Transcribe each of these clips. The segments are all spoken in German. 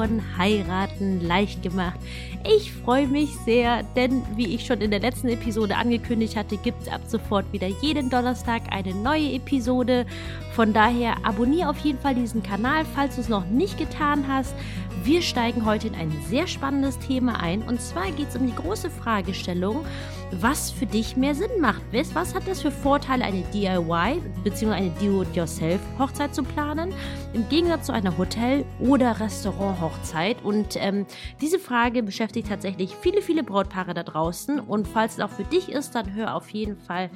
Von Heiraten leicht gemacht. Ich freue mich sehr, denn wie ich schon in der letzten Episode angekündigt hatte, gibt es ab sofort wieder jeden Donnerstag eine neue Episode. Von daher abonniere auf jeden Fall diesen Kanal, falls du es noch nicht getan hast. Wir steigen heute in ein sehr spannendes Thema ein und zwar geht es um die große Fragestellung, was für dich mehr Sinn macht. Was hat das für Vorteile, eine DIY bzw. eine Do-it-yourself-Hochzeit zu planen, im Gegensatz zu einer Hotel- oder Restaurant-Hochzeit? Und ähm, diese Frage beschäftigt tatsächlich viele, viele Brautpaare da draußen. Und falls es auch für dich ist, dann hör auf jeden Fall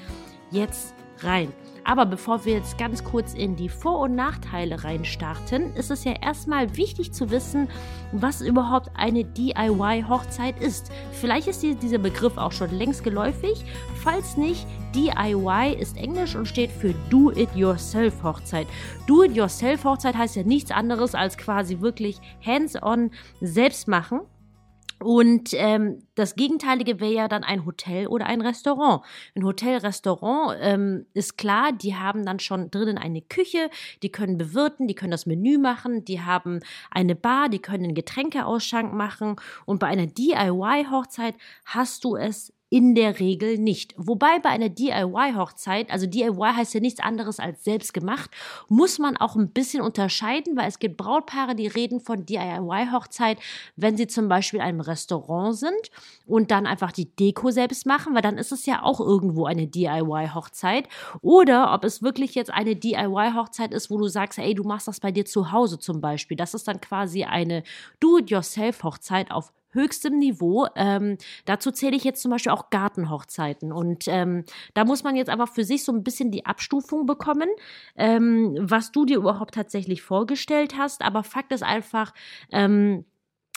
jetzt rein. Aber bevor wir jetzt ganz kurz in die Vor- und Nachteile reinstarten, ist es ja erstmal wichtig zu wissen, was überhaupt eine DIY-Hochzeit ist. Vielleicht ist dieser Begriff auch schon längst geläufig. Falls nicht, DIY ist Englisch und steht für Do-It-Yourself-Hochzeit. Do-It-Yourself-Hochzeit heißt ja nichts anderes als quasi wirklich hands-on selbst machen. Und ähm, das Gegenteilige wäre ja dann ein Hotel oder ein Restaurant. Ein Hotel, Restaurant ähm, ist klar, die haben dann schon drinnen eine Küche, die können bewirten, die können das Menü machen, die haben eine Bar, die können einen Getränkeausschank machen. Und bei einer DIY-Hochzeit hast du es in der Regel nicht. Wobei bei einer DIY-Hochzeit, also DIY heißt ja nichts anderes als selbst gemacht, muss man auch ein bisschen unterscheiden, weil es gibt Brautpaare, die reden von DIY-Hochzeit, wenn sie zum Beispiel in einem Restaurant sind und dann einfach die Deko selbst machen, weil dann ist es ja auch irgendwo eine DIY-Hochzeit. Oder ob es wirklich jetzt eine DIY-Hochzeit ist, wo du sagst, ey, du machst das bei dir zu Hause zum Beispiel. Das ist dann quasi eine Do-it-yourself-Hochzeit auf höchstem Niveau. Ähm, dazu zähle ich jetzt zum Beispiel auch Gartenhochzeiten. Und ähm, da muss man jetzt aber für sich so ein bisschen die Abstufung bekommen, ähm, was du dir überhaupt tatsächlich vorgestellt hast. Aber Fakt ist einfach, ähm,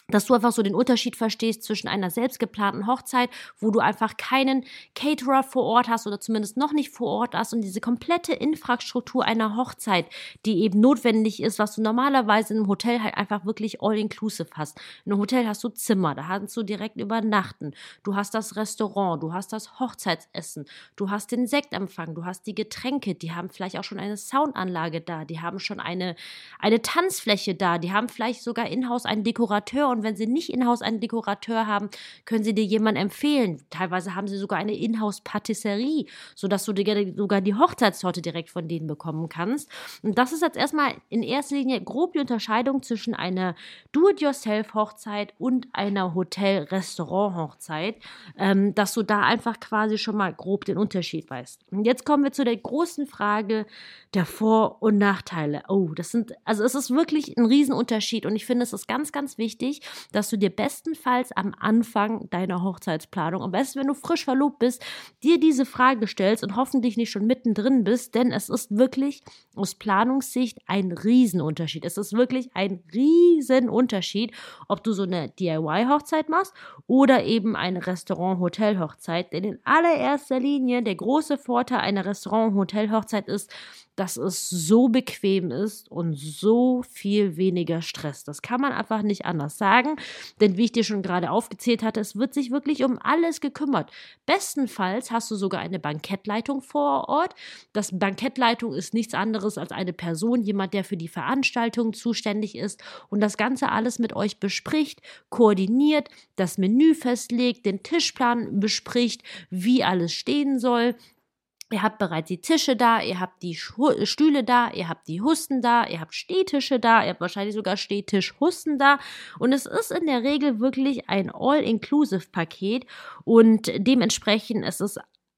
dass du einfach so den Unterschied verstehst zwischen einer selbstgeplanten Hochzeit, wo du einfach keinen Caterer vor Ort hast oder zumindest noch nicht vor Ort hast und diese komplette Infrastruktur einer Hochzeit, die eben notwendig ist, was du normalerweise in einem Hotel halt einfach wirklich all-inclusive hast. In einem Hotel hast du Zimmer, da kannst du direkt übernachten. Du hast das Restaurant, du hast das Hochzeitsessen, du hast den Sektempfang, du hast die Getränke, die haben vielleicht auch schon eine Soundanlage da, die haben schon eine, eine Tanzfläche da, die haben vielleicht sogar in-house einen Dekorateur und wenn sie nicht in-house einen Dekorateur haben, können sie dir jemanden empfehlen. Teilweise haben sie sogar eine In-house-Patisserie, sodass du dir sogar die Hochzeitstorte direkt von denen bekommen kannst. Und das ist jetzt erstmal in erster Linie grob die Unterscheidung zwischen einer Do-it-yourself-Hochzeit und einer Hotel-Restaurant-Hochzeit, ähm, dass du da einfach quasi schon mal grob den Unterschied weißt. Und jetzt kommen wir zu der großen Frage der Vor- und Nachteile. Oh, das sind, also es ist wirklich ein Riesenunterschied und ich finde, es ist ganz, ganz wichtig, dass du dir bestenfalls am Anfang deiner Hochzeitsplanung, am besten, wenn du frisch verlobt bist, dir diese Frage stellst und hoffentlich nicht schon mittendrin bist, denn es ist wirklich aus Planungssicht ein Riesenunterschied. Es ist wirklich ein Riesenunterschied, ob du so eine DIY-Hochzeit machst oder eben eine Restaurant-Hotel-Hochzeit. Denn in allererster Linie der große Vorteil einer Restaurant-Hotel-Hochzeit ist, dass es so bequem ist und so viel weniger Stress. Das kann man einfach nicht anders sagen, denn wie ich dir schon gerade aufgezählt hatte, es wird sich wirklich um alles gekümmert. Bestenfalls hast du sogar eine Bankettleitung vor Ort. Das Bankettleitung ist nichts anderes als eine Person, jemand, der für die Veranstaltung zuständig ist und das Ganze alles mit euch bespricht, koordiniert, das Menü festlegt, den Tischplan bespricht, wie alles stehen soll Ihr habt bereits die Tische da, ihr habt die Stühle da, ihr habt die Husten da, ihr habt Stehtische da, ihr habt wahrscheinlich sogar Stehtischhusten da. Und es ist in der Regel wirklich ein All-Inclusive-Paket und dementsprechend ist es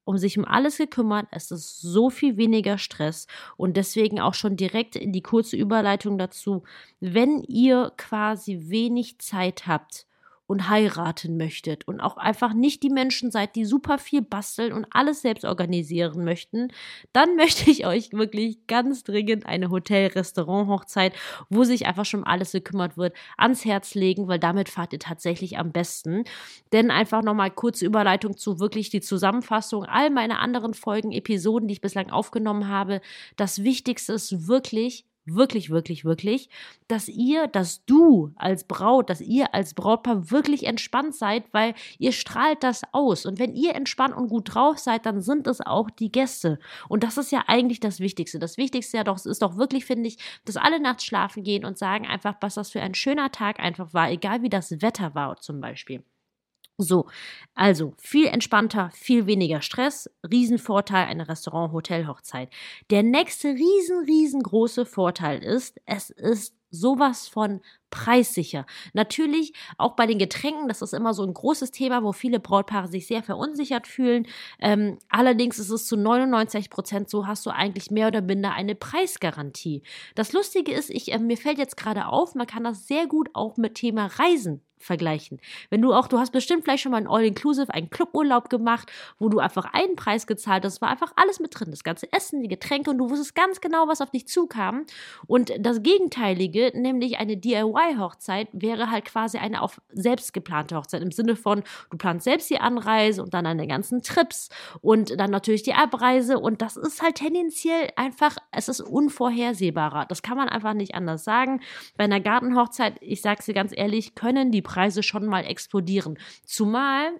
um sich um alles gekümmert. Es ist so viel weniger Stress und deswegen auch schon direkt in die kurze Überleitung dazu. Wenn ihr quasi wenig Zeit habt, und heiraten möchtet und auch einfach nicht die Menschen seid, die super viel basteln und alles selbst organisieren möchten, dann möchte ich euch wirklich ganz dringend eine Hotel-Restaurant-Hochzeit, wo sich einfach schon alles gekümmert wird, ans Herz legen, weil damit fahrt ihr tatsächlich am besten. Denn einfach nochmal kurze Überleitung zu wirklich die Zusammenfassung all meiner anderen Folgen, Episoden, die ich bislang aufgenommen habe. Das Wichtigste ist wirklich, wirklich, wirklich, wirklich, dass ihr, dass du als Braut, dass ihr als Brautpaar wirklich entspannt seid, weil ihr strahlt das aus. Und wenn ihr entspannt und gut drauf seid, dann sind es auch die Gäste. Und das ist ja eigentlich das Wichtigste. Das Wichtigste ja doch, ist doch wirklich, finde ich, dass alle nachts schlafen gehen und sagen einfach, was das für ein schöner Tag einfach war, egal wie das Wetter war zum Beispiel. So, also viel entspannter, viel weniger Stress, Riesenvorteil eine Restaurant-Hotel-Hochzeit. Der nächste riesen, riesengroße Vorteil ist, es ist sowas von preissicher. Natürlich auch bei den Getränken, das ist immer so ein großes Thema, wo viele Brautpaare sich sehr verunsichert fühlen. Ähm, allerdings ist es zu 99 Prozent so, hast du eigentlich mehr oder minder eine Preisgarantie. Das Lustige ist, ich, äh, mir fällt jetzt gerade auf, man kann das sehr gut auch mit Thema Reisen vergleichen. Wenn du auch, du hast bestimmt vielleicht schon mal ein All-Inclusive, einen Cluburlaub gemacht, wo du einfach einen Preis gezahlt hast, war einfach alles mit drin, das ganze Essen, die Getränke und du wusstest ganz genau, was auf dich zukam. Und das Gegenteilige, nämlich eine DIY-Hochzeit, wäre halt quasi eine auf selbst geplante Hochzeit im Sinne von, du planst selbst die Anreise und dann deine ganzen Trips und dann natürlich die Abreise und das ist halt tendenziell einfach, es ist unvorhersehbarer. Das kann man einfach nicht anders sagen. Bei einer Gartenhochzeit, ich sag's dir ganz ehrlich, können die Preise schon mal explodieren. Zumal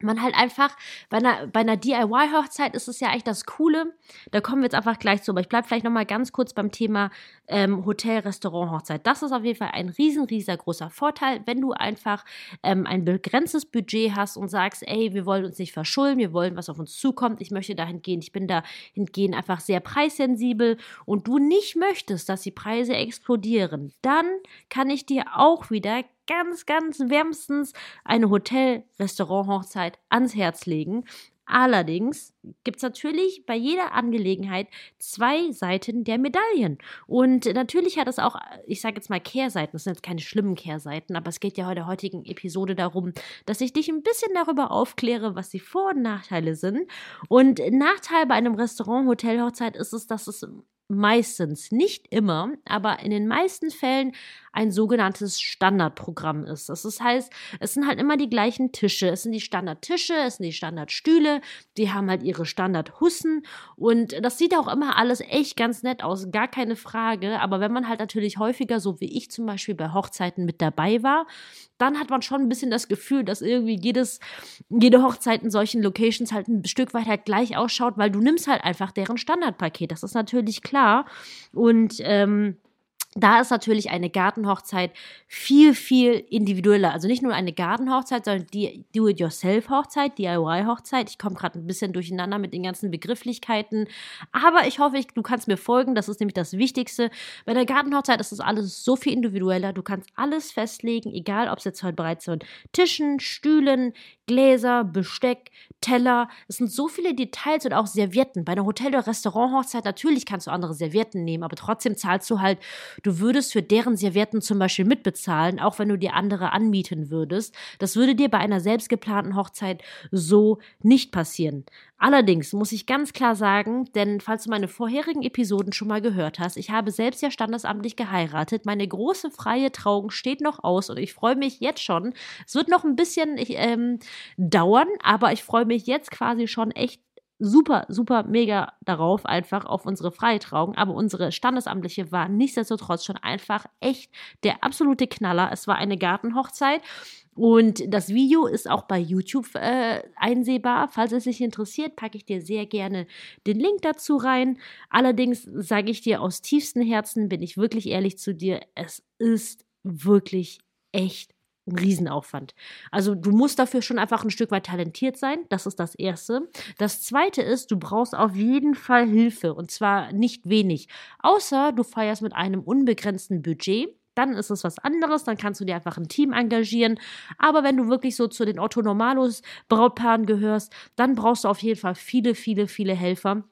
man halt einfach, bei einer, bei einer DIY-Hochzeit ist es ja eigentlich das Coole, da kommen wir jetzt einfach gleich zu, aber ich bleibe vielleicht nochmal ganz kurz beim Thema ähm, Hotel, Restaurant, Hochzeit. Das ist auf jeden Fall ein riesen, riesengroßer Vorteil, wenn du einfach ähm, ein begrenztes Budget hast und sagst, ey, wir wollen uns nicht verschulden, wir wollen, was auf uns zukommt, ich möchte dahin gehen, ich bin dahingehend einfach sehr preissensibel und du nicht möchtest, dass die Preise explodieren, dann kann ich dir auch wieder ganz, ganz wärmstens eine Hotel-Restaurant-Hochzeit ans Herz legen. Allerdings gibt es natürlich bei jeder Angelegenheit zwei Seiten der Medaillen. Und natürlich hat es auch, ich sage jetzt mal Kehrseiten, das sind jetzt keine schlimmen Kehrseiten, aber es geht ja in der heutigen Episode darum, dass ich dich ein bisschen darüber aufkläre, was die Vor- und Nachteile sind. Und Nachteil bei einem Restaurant, Hotel, Hochzeit ist es, dass es meistens, nicht immer, aber in den meisten Fällen ein sogenanntes Standardprogramm ist. Das heißt, es sind halt immer die gleichen Tische. Es sind die Standardtische, es sind die Standardstühle, die haben halt ihre Standardhussen und das sieht auch immer alles echt ganz nett aus, gar keine Frage. Aber wenn man halt natürlich häufiger, so wie ich zum Beispiel bei Hochzeiten mit dabei war, dann hat man schon ein bisschen das Gefühl, dass irgendwie jedes, jede Hochzeit in solchen Locations halt ein Stück weit halt gleich ausschaut, weil du nimmst halt einfach deren Standardpaket. Das ist natürlich klar. Und ähm, da ist natürlich eine Gartenhochzeit viel, viel individueller. Also nicht nur eine Gartenhochzeit, sondern die Do-it-yourself-Hochzeit, DIY-Hochzeit. Ich komme gerade ein bisschen durcheinander mit den ganzen Begrifflichkeiten. Aber ich hoffe, ich, du kannst mir folgen. Das ist nämlich das Wichtigste. Bei der Gartenhochzeit ist das alles so viel individueller. Du kannst alles festlegen, egal ob es jetzt heute bereits sind. Tischen, Stühlen, Gläser, Besteck, Teller. Es sind so viele Details und auch Servietten. Bei einer Hotel- oder Restaurant-Hochzeit natürlich kannst du andere Servietten nehmen, aber trotzdem zahlst du halt, du würdest für deren Servietten zum Beispiel mitbezahlen, auch wenn du dir andere anmieten würdest. Das würde dir bei einer selbstgeplanten Hochzeit so nicht passieren. Allerdings muss ich ganz klar sagen, denn falls du meine vorherigen Episoden schon mal gehört hast, ich habe selbst ja standesamtlich geheiratet. Meine große freie Trauung steht noch aus und ich freue mich jetzt schon. Es wird noch ein bisschen ich, ähm, dauern, aber ich freue mich jetzt quasi schon echt super, super mega darauf, einfach auf unsere freie Trauung. Aber unsere standesamtliche war nichtsdestotrotz schon einfach echt der absolute Knaller. Es war eine Gartenhochzeit und das Video ist auch bei YouTube äh, einsehbar. Falls es dich interessiert, packe ich dir sehr gerne den Link dazu rein. Allerdings sage ich dir aus tiefstem Herzen, bin ich wirklich ehrlich zu dir, es ist wirklich echt ein Riesenaufwand. Also du musst dafür schon einfach ein Stück weit talentiert sein. Das ist das Erste. Das Zweite ist, du brauchst auf jeden Fall Hilfe und zwar nicht wenig. Außer du feierst mit einem unbegrenzten Budget dann ist es was anderes, dann kannst du dir einfach ein Team engagieren. Aber wenn du wirklich so zu den Otto Normalos Brautpaaren gehörst, dann brauchst du auf jeden Fall viele, viele, viele Helfer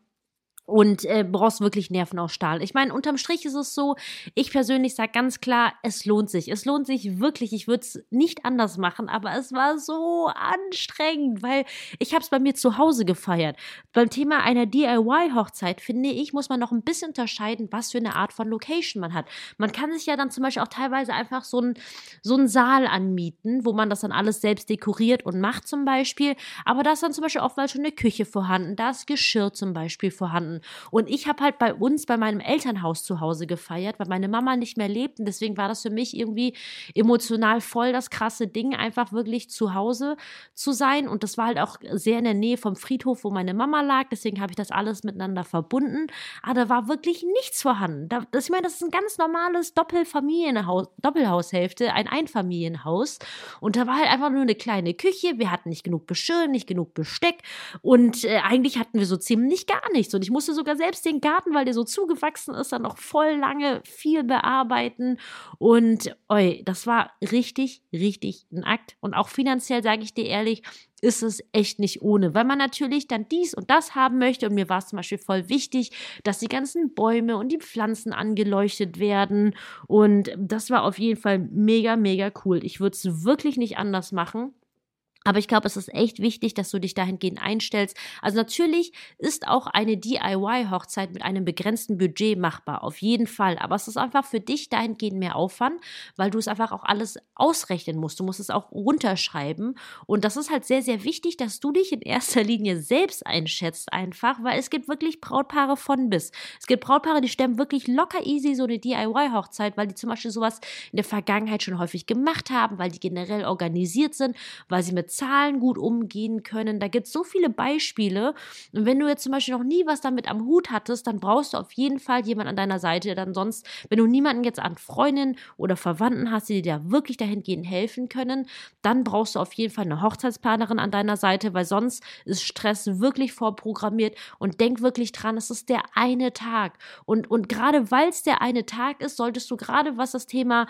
und äh, brauchst wirklich Nerven aus Stahl. Ich meine, unterm Strich ist es so, ich persönlich sage ganz klar, es lohnt sich. Es lohnt sich wirklich. Ich würde es nicht anders machen, aber es war so anstrengend, weil ich habe es bei mir zu Hause gefeiert. Beim Thema einer DIY-Hochzeit, finde ich, muss man noch ein bisschen unterscheiden, was für eine Art von Location man hat. Man kann sich ja dann zum Beispiel auch teilweise einfach so einen so einen Saal anmieten, wo man das dann alles selbst dekoriert und macht zum Beispiel. Aber da ist dann zum Beispiel oftmals schon eine Küche vorhanden, da ist Geschirr zum Beispiel vorhanden vorhanden. Und ich habe halt bei uns, bei meinem Elternhaus zu Hause gefeiert, weil meine Mama nicht mehr lebt. Und deswegen war das für mich irgendwie emotional voll das krasse Ding, einfach wirklich zu Hause zu sein. Und das war halt auch sehr in der Nähe vom Friedhof, wo meine Mama lag. Deswegen habe ich das alles miteinander verbunden. Aber da war wirklich nichts vorhanden. Da, das, ich meine, das ist ein ganz normales Doppelfamilienhaus, Doppelhaushälfte, ein Einfamilienhaus. Und da war halt einfach nur eine kleine Küche. Wir hatten nicht genug Beschirr, nicht genug Besteck. Und äh, eigentlich hatten wir so ziemlich gar nichts. Und ich musste sogar selbst den Garten, weil der so zugewachsen ist, dann noch voll lange viel bearbeiten. Und oi, das war richtig, richtig ein Akt. Und auch finanziell, sage ich dir ehrlich, ist es echt nicht ohne, weil man natürlich dann dies und das haben möchte. Und mir war es zum Beispiel voll wichtig, dass die ganzen Bäume und die Pflanzen angeleuchtet werden. Und das war auf jeden Fall mega, mega cool. Ich würde es wirklich nicht anders machen. Aber ich glaube, es ist echt wichtig, dass du dich dahingehend einstellst. Also natürlich ist auch eine DIY-Hochzeit mit einem begrenzten Budget machbar, auf jeden Fall. Aber es ist einfach für dich dahingehend mehr Aufwand, weil du es einfach auch alles ausrechnen musst. Du musst es auch runterschreiben. Und das ist halt sehr, sehr wichtig, dass du dich in erster Linie selbst einschätzt einfach, weil es gibt wirklich Brautpaare von bis. Es gibt Brautpaare, die stemmen wirklich locker easy so eine DIY-Hochzeit, weil die zum Beispiel sowas in der Vergangenheit schon häufig gemacht haben, weil die generell organisiert sind, weil sie mit Zahlen gut umgehen können. Da gibt es so viele Beispiele. Und wenn du jetzt zum Beispiel noch nie was damit am Hut hattest, dann brauchst du auf jeden Fall jemanden an deiner Seite. Dann sonst, wenn du niemanden jetzt an Freundinnen oder Verwandten hast, die dir wirklich dahingehend helfen können, dann brauchst du auf jeden Fall eine Hochzeitsplanerin an deiner Seite, weil sonst ist Stress wirklich vorprogrammiert. Und denk wirklich dran, es ist der eine Tag. Und, und gerade weil es der eine Tag ist, solltest du gerade was das Thema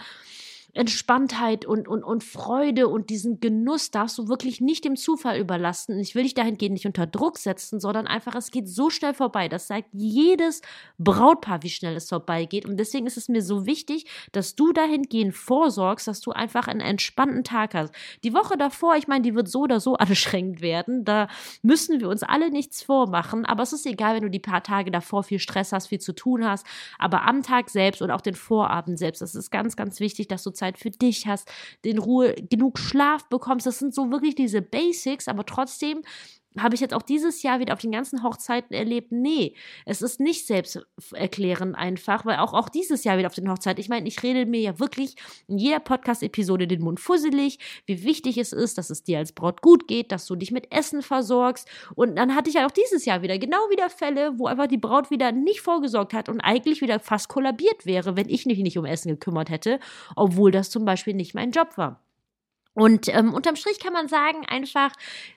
Entspanntheit und, und, und Freude und diesen Genuss darfst du wirklich nicht dem Zufall überlassen. Ich will dich dahingehend nicht unter Druck setzen, sondern einfach, es geht so schnell vorbei. Das sagt jedes Brautpaar, wie schnell es vorbeigeht. Und deswegen ist es mir so wichtig, dass du dahingehend vorsorgst, dass du einfach einen entspannten Tag hast. Die Woche davor, ich meine, die wird so oder so anstrengend werden. Da müssen wir uns alle nichts vormachen. Aber es ist egal, wenn du die paar Tage davor viel Stress hast, viel zu tun hast. Aber am Tag selbst und auch den Vorabend selbst, das ist ganz, ganz wichtig, dass du Zeit Zeit für dich hast, den Ruhe, genug Schlaf bekommst. Das sind so wirklich diese Basics, aber trotzdem habe ich jetzt auch dieses Jahr wieder auf den ganzen Hochzeiten erlebt, nee, es ist nicht selbsterklärend einfach, weil auch, auch dieses Jahr wieder auf den Hochzeiten, ich meine, ich rede mir ja wirklich in jeder Podcast-Episode den Mund fusselig, wie wichtig es ist, dass es dir als Braut gut geht, dass du dich mit Essen versorgst. Und dann hatte ich ja auch dieses Jahr wieder genau wieder Fälle, wo einfach die Braut wieder nicht vorgesorgt hat und eigentlich wieder fast kollabiert wäre, wenn ich mich nicht um Essen gekümmert hätte, obwohl das zum Beispiel nicht mein Job war. Und ähm, unterm Strich kann man sagen, einfach,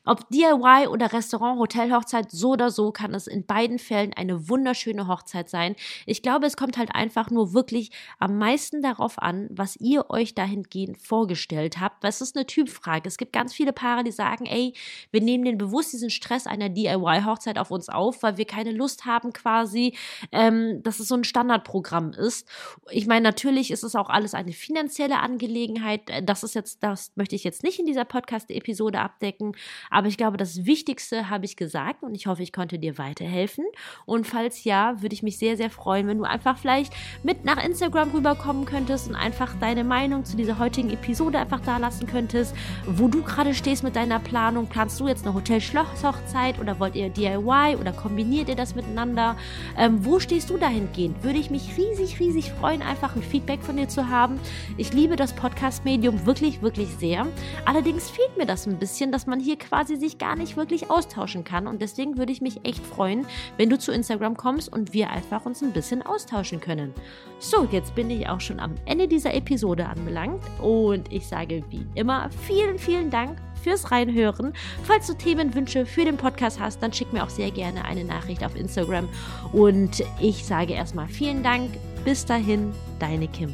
ob DIY oder Restaurant, Hotel, Hochzeit, so oder so kann es in beiden Fällen eine wunderschöne Hochzeit sein. Ich glaube, es kommt halt einfach nur wirklich am meisten darauf an, was ihr euch dahingehend vorgestellt habt. Was ist eine Typfrage? Es gibt ganz viele Paare, die sagen, ey, wir nehmen den bewusst diesen Stress einer DIY-Hochzeit auf uns auf, weil wir keine Lust haben quasi, ähm, dass es so ein Standardprogramm ist. Ich meine, natürlich ist es auch alles eine finanzielle Angelegenheit. Das ist jetzt, das möchte ich jetzt nicht in dieser Podcast-Episode abdecken, aber ich glaube, das Wichtigste habe ich gesagt und ich hoffe, ich konnte dir weiterhelfen. Und falls ja, würde ich mich sehr, sehr freuen, wenn du einfach vielleicht mit nach Instagram rüberkommen könntest und einfach deine Meinung zu dieser heutigen Episode einfach da lassen könntest, wo du gerade stehst mit deiner Planung. Planst du jetzt eine Hotel-Schloss-Hochzeit oder wollt ihr DIY oder kombiniert ihr das miteinander? Ähm, wo stehst du dahingehend? Würde ich mich riesig, riesig freuen, einfach ein Feedback von dir zu haben. Ich liebe das Podcast-Medium wirklich, wirklich sehr sehr. Allerdings fehlt mir das ein bisschen, dass man hier quasi sich gar nicht wirklich austauschen kann. Und deswegen würde ich mich echt freuen, wenn du zu Instagram kommst und wir einfach uns ein bisschen austauschen können. So, jetzt bin ich auch schon am Ende dieser Episode anbelangt und ich sage wie immer vielen, vielen Dank fürs Reinhören. Falls du Themenwünsche für den Podcast hast, dann schick mir auch sehr gerne eine Nachricht auf Instagram. Und ich sage erstmal vielen Dank. Bis dahin, deine Kim.